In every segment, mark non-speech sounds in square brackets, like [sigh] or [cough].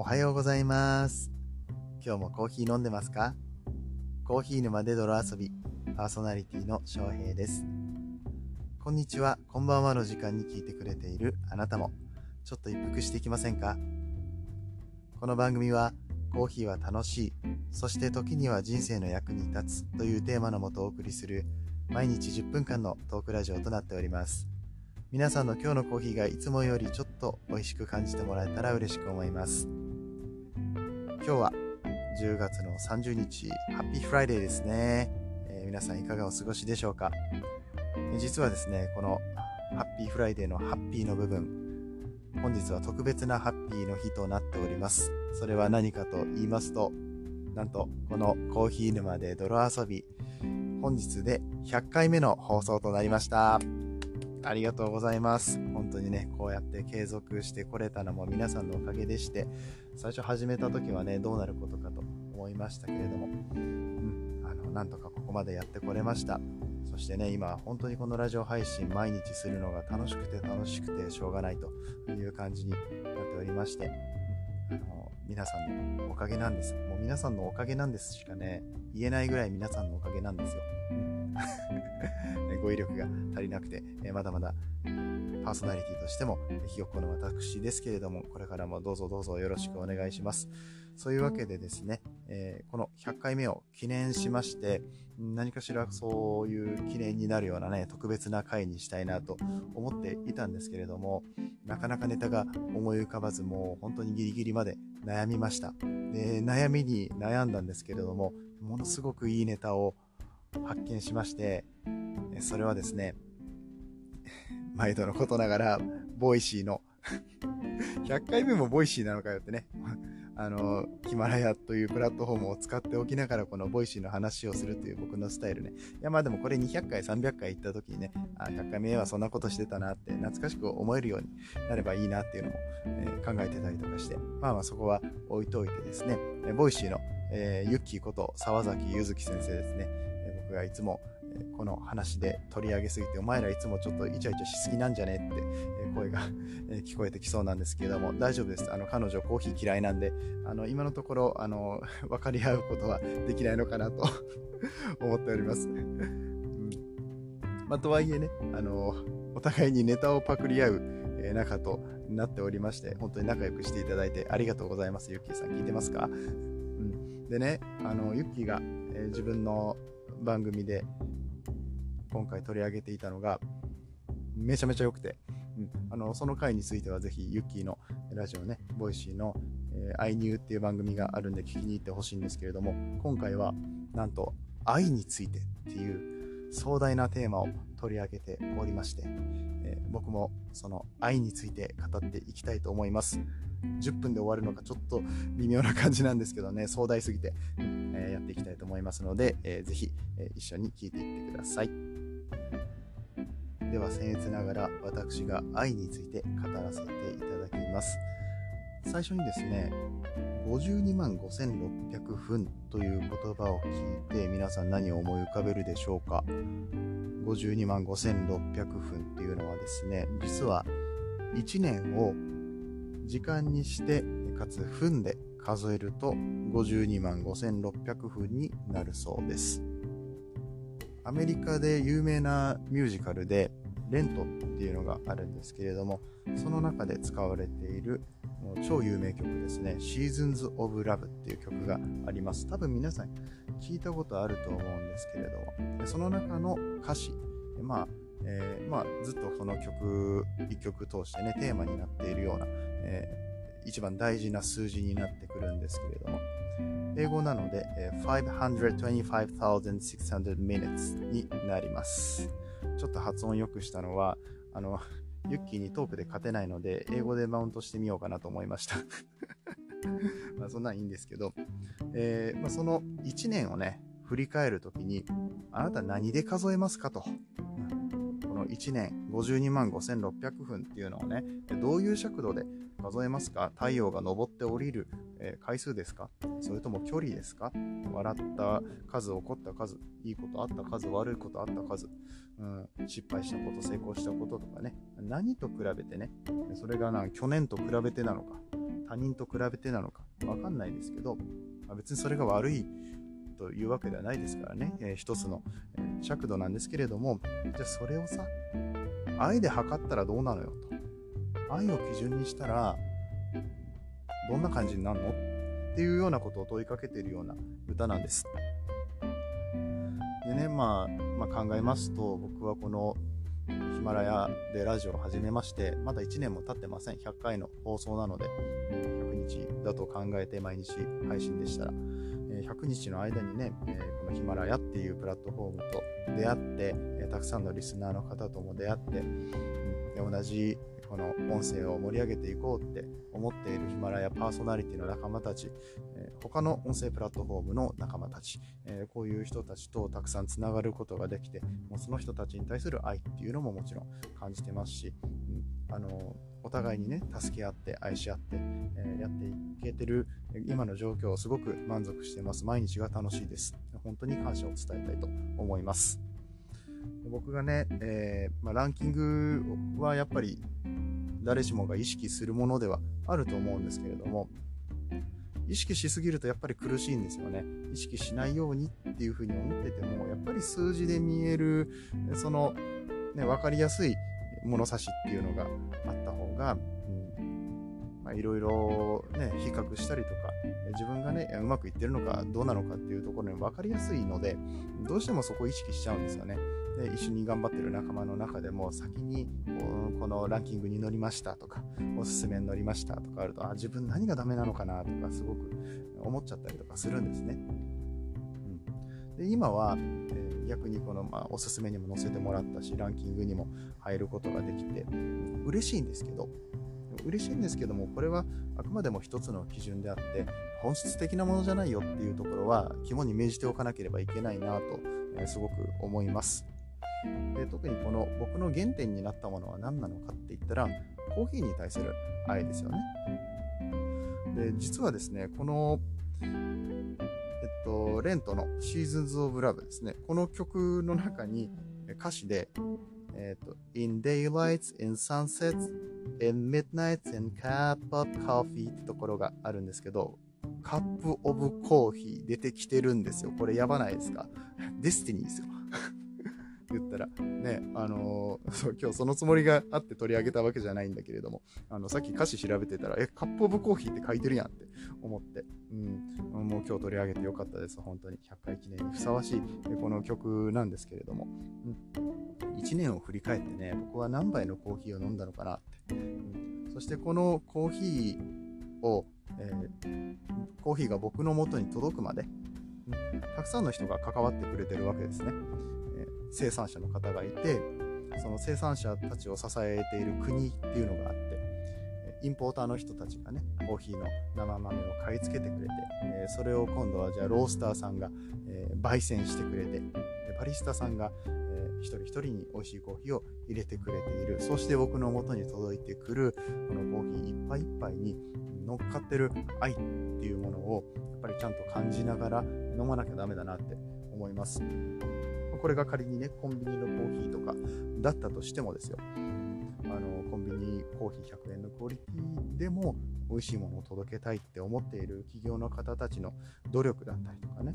おはようございます。今日もコーヒー飲んでますか？コーヒー沼で泥遊び、パーソナリティの翔平です。こんにちは、こんばんはの時間に聞いてくれているあなたも、ちょっと一服していきませんか？この番組は、コーヒーは楽しい、そして時には人生の役に立つというテーマのもとお送りする、毎日10分間のトークラジオとなっております。皆さんの今日のコーヒーがいつもよりちょっと美味しく感じてもらえたら嬉しく思います。今日は10月の30日、ハッピーフライデーですね。えー皆さんいかがお過ごしでしょうか？実はですね、このハッピーフライデーのハッピーの部分、本日は特別なハッピーの日となっております。それは何かと言いますと、なんとこのコーヒー沼で泥遊び、本日で100回目の放送となりました。ありがとうございます。本当にね、こうやって継続してこれたのも皆さんのおかげでして、最初始めた時はね、どうなることかと思いましたけれども、うん、あの、なんとかここまでやってこれました。そしてね、今、本当にこのラジオ配信毎日するのが楽しくて楽しくてしょうがないという感じになっておりまして、うんあの、皆さんのおかげなんです。もう皆さんのおかげなんですしかね、言えないぐらい皆さんのおかげなんですよ。うん [laughs] 語彙力が足りなくて、えまだまだパーソナリティとしてもひよっこの私ですけれども、これからもどうぞどうぞよろしくお願いします。そういうわけでですね、えーこの100回目を記念しまして、何かしらそういう記念になるようなね、特別な回にしたいなと思っていたんですけれども、なかなかネタが思い浮かばず、もう本当にギリギリまで悩みました。で、悩みに悩んだんですけれども、ものすごくいいネタを発見しまして、それはですね、毎度のことながら、ボイシーの、100回目もボイシーなのかよってね、あの、ヒマラヤというプラットフォームを使っておきながら、このボイシーの話をするという僕のスタイルね。いや、まあでもこれ200回、300回行った時にね、あ、100回目はそんなことしてたなって、懐かしく思えるようになればいいなっていうのも、えー考えてたりとかして、まあまあそこは置いといてですね、ボイシーの、えーユッキーこと沢崎ゆずき先生ですね、僕がいつも、この話で取り上げすぎて、お前らいつもちょっとイチャイチャしすぎなんじゃねって、声が、聞こえてきそうなんですけれども、大丈夫です。あの、彼女コーヒー嫌いなんで、あの、今のところ、あの、分かり合うことはできないのかなと [laughs] 思っております。まあ、とはいえね、あの、お互いにネタをパクり合う、仲となっておりまして、本当に仲良くしていただいてありがとうございます。ゆっきーさん聞いてますか？うん。でね、あの、ゆっきーが、えー自分の番組で今回取り上げていたのが、めちゃめちゃ良くて、うん、あのその回についてはぜひユッキーのラジオね、ボイシーの、えー、iNew っていう番組があるんで聞きに行ってほしいんですけれども、今回はなんと愛についてっていう壮大なテーマを取り上げておりまして、えー僕もその愛について語っていきたいと思います。10分で終わるのかちょっと微妙な感じなんですけどね、壮大すぎて、えやっていきたいと思いますので、えーぜひ、え一緒に聞いていってください。では僭越ながら私が愛について語らせていただきます。最初にですね、52万5600分という言葉を聞いて皆さん何を思い浮かべるでしょうか？52万5600分っていうのはですね、実は1年を時間にしてかつ分で数えると52万5600分になるそうです。アメリカで有名なミュージカルでレントっていうのがあるんですけれどもその中で使われている超有名曲ですね Seasons of Love っていう曲があります多分皆さん聞いたことあると思うんですけれどもその中の歌詞まあえーまあ、ずっとその曲一曲通してねテーマになっているような、えー一番大事な数字になってくるんですけれども英語なので、えー525,600 minutes になります。ちょっと発音良くしたのは、あの、ユッキーにトークで勝てないので、英語でマウントしてみようかなと思いました。[laughs] まあそんなんいいんですけど、えーまあ、その1年をね、振り返るときに、あなた何で数えますかと。1年52万5600分っていうのをね、どういう尺度で数えますか？太陽が昇って降りる、え回数ですか？それとも距離ですか？笑った数、怒った数、いいことあった数、悪いことあった数、うん、失敗したこと、成功したこととかね、何と比べてね、それがな去年と比べてなのか、他人と比べてなのかわかんないですけど、別にそれが悪いというわけではないですからね、えー、一つの、え、尺度なんですけれども、じゃあそれをさ、愛で測ったらどうなのよと。愛を基準にしたら、どんな感じになるの？っていうようなことを問いかけているような歌なんです。でね、まあ、まあ、考えますと、僕はこのヒマラヤでラジオを始めまして、まだ1年も経ってません。100回の放送なので、100日だと考えて毎日配信でしたら、100日の間にね、このヒマラヤっていうプラットフォームと出会って、たくさんのリスナーの方とも出会って、で同じこの音声を盛り上げていこうって思っているヒマラヤパーソナリティの仲間たち、えー、他の音声プラットフォームの仲間たち、え、こういう人たちとたくさんつながることができて、もうその人たちに対する愛っていうのももちろん感じてますし、うん、あのお互いにね、助け合って、愛し合って、えー、やっていけてる今の状況をすごく満足してます。毎日が楽しいです。本当に感謝を伝えたいと思います。僕がね、えー、まあ、ランキングはやっぱり誰しもが意識するものではあると思うんですけれども、意識しすぎるとやっぱり苦しいんですよね。意識しないようにっていうふうに思ってても、やっぱり数字で見える、その、ね、分かりやすい物差しっていうのがあった方が、まいろいろね、比較したりとか、自分がね、うまくいってるのかどうなのかっていうところに分かりやすいので、どうしてもそこを意識しちゃうんですよね。で一緒に頑張ってる仲間の中でも先にこのランキングに乗りましたとかおすすめに乗りましたとかあるとあ自分何がダメなのかなとかすごく思っちゃったりとかするんですね。で今は、えー、逆にこの、まあ、おすすめにも載せてもらったしランキングにも入ることができて嬉しいんですけど嬉しいんですけどもこれはあくまでも一つの基準であって本質的なものじゃないよっていうところは肝に銘じておかなければいけないなと、え、すごく思います。で特にこの僕の原点になったものは何なのかって言ったらコーヒーに対する愛ですよね。で実はですねこのえっとレントの Seasons of Love ですねこの曲の中に歌詞でえっと In daylights, in sunsets, in midnights, in cup of coffee ってところがあるんですけどカップオブコーヒー出てきてるんですよ。これやばないですか？デスティニーですよ。[laughs] 言ったら、ね、あのー、今日そのつもりがあって取り上げたわけじゃないんだけれども、あの、さっき歌詞調べてたら、え、カップオブコーヒーって書いてるやんって思って、うん、もう今日取り上げてよかったです。本当に100回記念にふさわしい、この曲なんですけれども、うん、1年を振り返ってね、僕は何杯のコーヒーを飲んだのかなって、うん、そしてこのコーヒーを、えー、コーヒーが僕の元に届くまで、うんたくさんの人が関わってくれてるわけですねえ。生産者の方がいてその生産者たちを支えている国っていうのがあってインポーターの人たちがねコーヒーの生豆を買い付けてくれて、えそれを今度はじゃあロースターさんが、え焙煎してくれてバリスタさんが、一人一人に美味しいコーヒーを入れてくれているそして僕の元に届いてくるこのコーヒー一杯一杯に乗っかってる愛っていうものをやっぱりちゃんと感じながら飲まなきゃダメだなって思います。これが仮にね、コンビニのコーヒーとかだったとしてもですよ。あの、コンビニコーヒー100円のクオリティでも美味しいものを届けたいって思っている企業の方たちの努力だったりとかね。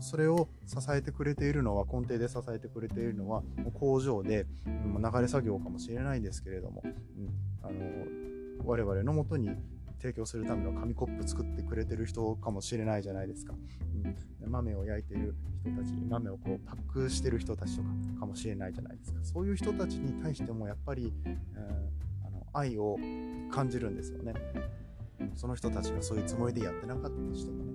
それを支えてくれているのは、根底で支えてくれているのは、工場で、流れ作業かもしれないんですけれども、うん、あの、我々のもとに提供するための紙コップ作ってくれてる人かもしれないじゃないですか。うん、豆を焼いてる人たち、豆をこうパックしてる人たちとかかもしれないじゃないですか。そういう人たちに対してもやっぱり、えー、あの愛を感じるんですよね。その人たちがそういうつもりでやってなかったとしてもね、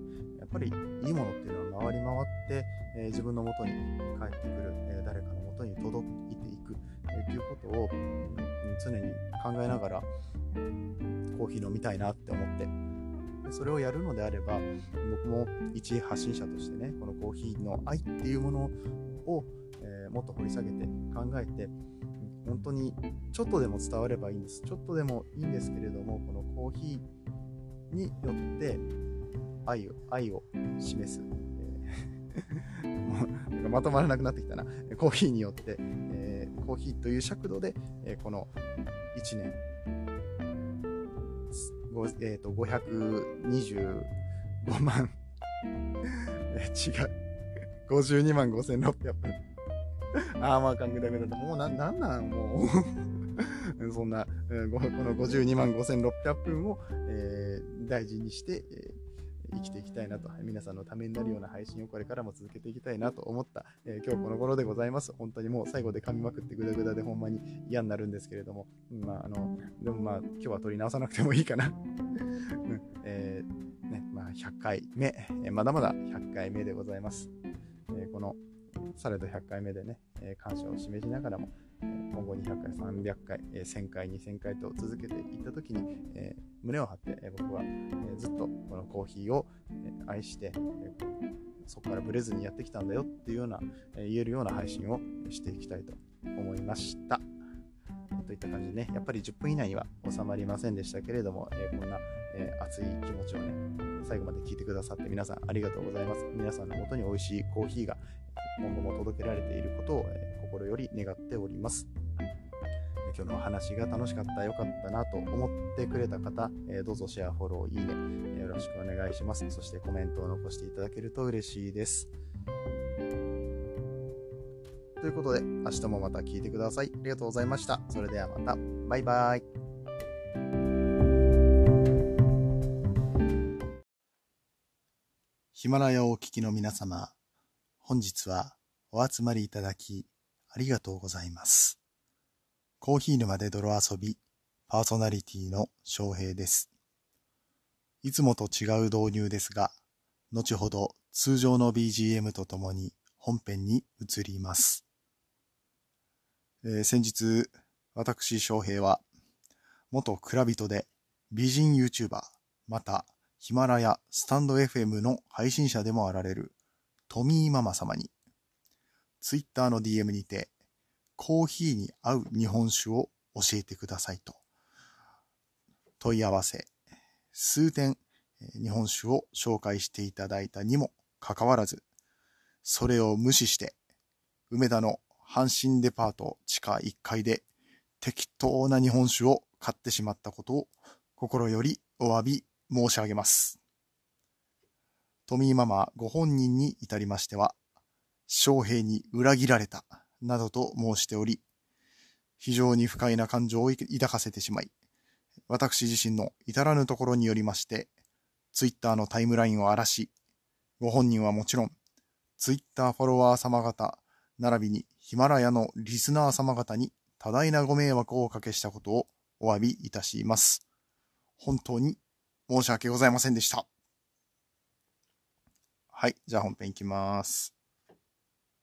っぱりいいものっていうのは回り回って、えー、自分のもとに帰ってくる、えー、誰かのもとに届いていく、えー、ということを、うん、常に考えながら、コーヒー飲みたいなって思って。でそれをやるのであれば僕も一発信者としてねこのコーヒーの愛っていうものを、えー、もっと掘り下げて考えて本当にちょっとでも伝わればいいんです。ちょっとでもいいんですけれどもこのコーヒーによって愛を愛を示す、えー、[laughs] まとまらなくなってきたなコーヒーによって、えー、コーヒーという尺度で、えー、この1年えっ、ー、と、525万 [laughs] え、違う。52万5600分。ああ、まあ、かんぐだぐだ。もうな、なんなんもうそんな、この52万5600分を、えー、大事にして、えー生きていきたいなと、皆さんのためになるような配信をこれからも続けていきたいなと思った、えー、今日この頃でございます。本当にもう最後で噛みまくってグダグダでほんまに嫌になるんですけれども、まあ、あの、でもまあ、今日は取り直さなくてもいいかな。[laughs] うんえー、ね、まあ、100回目、えー、まだまだ100回目でございます。えー、この、されど100回目でね、え感謝を示しながらも、今後200回、300回、1000回、2000回と続けていったときに、えー、胸を張って、え僕は、えずっとこのコーヒーを、え愛して、えそこからブレずにやってきたんだよっていうような、え言えるような配信をしていきたいと思いました。といった感じでね、やっぱり10分以内には収まりませんでしたけれども、えこんな、え熱い気持ちをね、最後まで聞いてくださって皆さんありがとうございます。皆さんのもとに美味しいコーヒーが今後も届けられていることを、え心より願っております。今日の話が楽しかった、良かったなと思ってくれた方、えどうぞシェア、フォロー、いいね、えよろしくお願いします。そしてコメントを残していただけると嬉しいです。ということで、明日もまた聞いてください。ありがとうございました。それではまた。バイバイ。ヒマラヤをお聞きの皆様、本日はお集まりいただきありがとうございます。コーヒー沼で泥遊び、パーソナリティの翔平です。いつもと違う導入ですが、後ほど通常の BGM とともに本編に移ります。えー、先日、私翔平は、元蔵人で美人 YouTuber、またヒマラヤ、スタンド FM の配信者でもあられるトミーママ様にツイッターの DM にて、コーヒーに合う日本酒を教えてくださいと問い合わせ、数点日本酒を紹介していただいたにもかかわらず、それを無視して、梅田の阪神デパート地下1階で適当な日本酒を買ってしまったことを心よりお詫び申し上げます。トミーママご本人に至りましては、将兵に裏切られた、などと申しており、非常に不快な感情を抱かせてしまい、私自身の至らぬところによりまして、ツイッターのタイムラインを荒らし、ご本人はもちろん、ツイッターフォロワー様方、並びにヒマラヤのリスナー様方に多大なご迷惑をおかけしたことをお詫びいたします。本当に申し訳ございませんでした。はい、じゃあ本編いきます。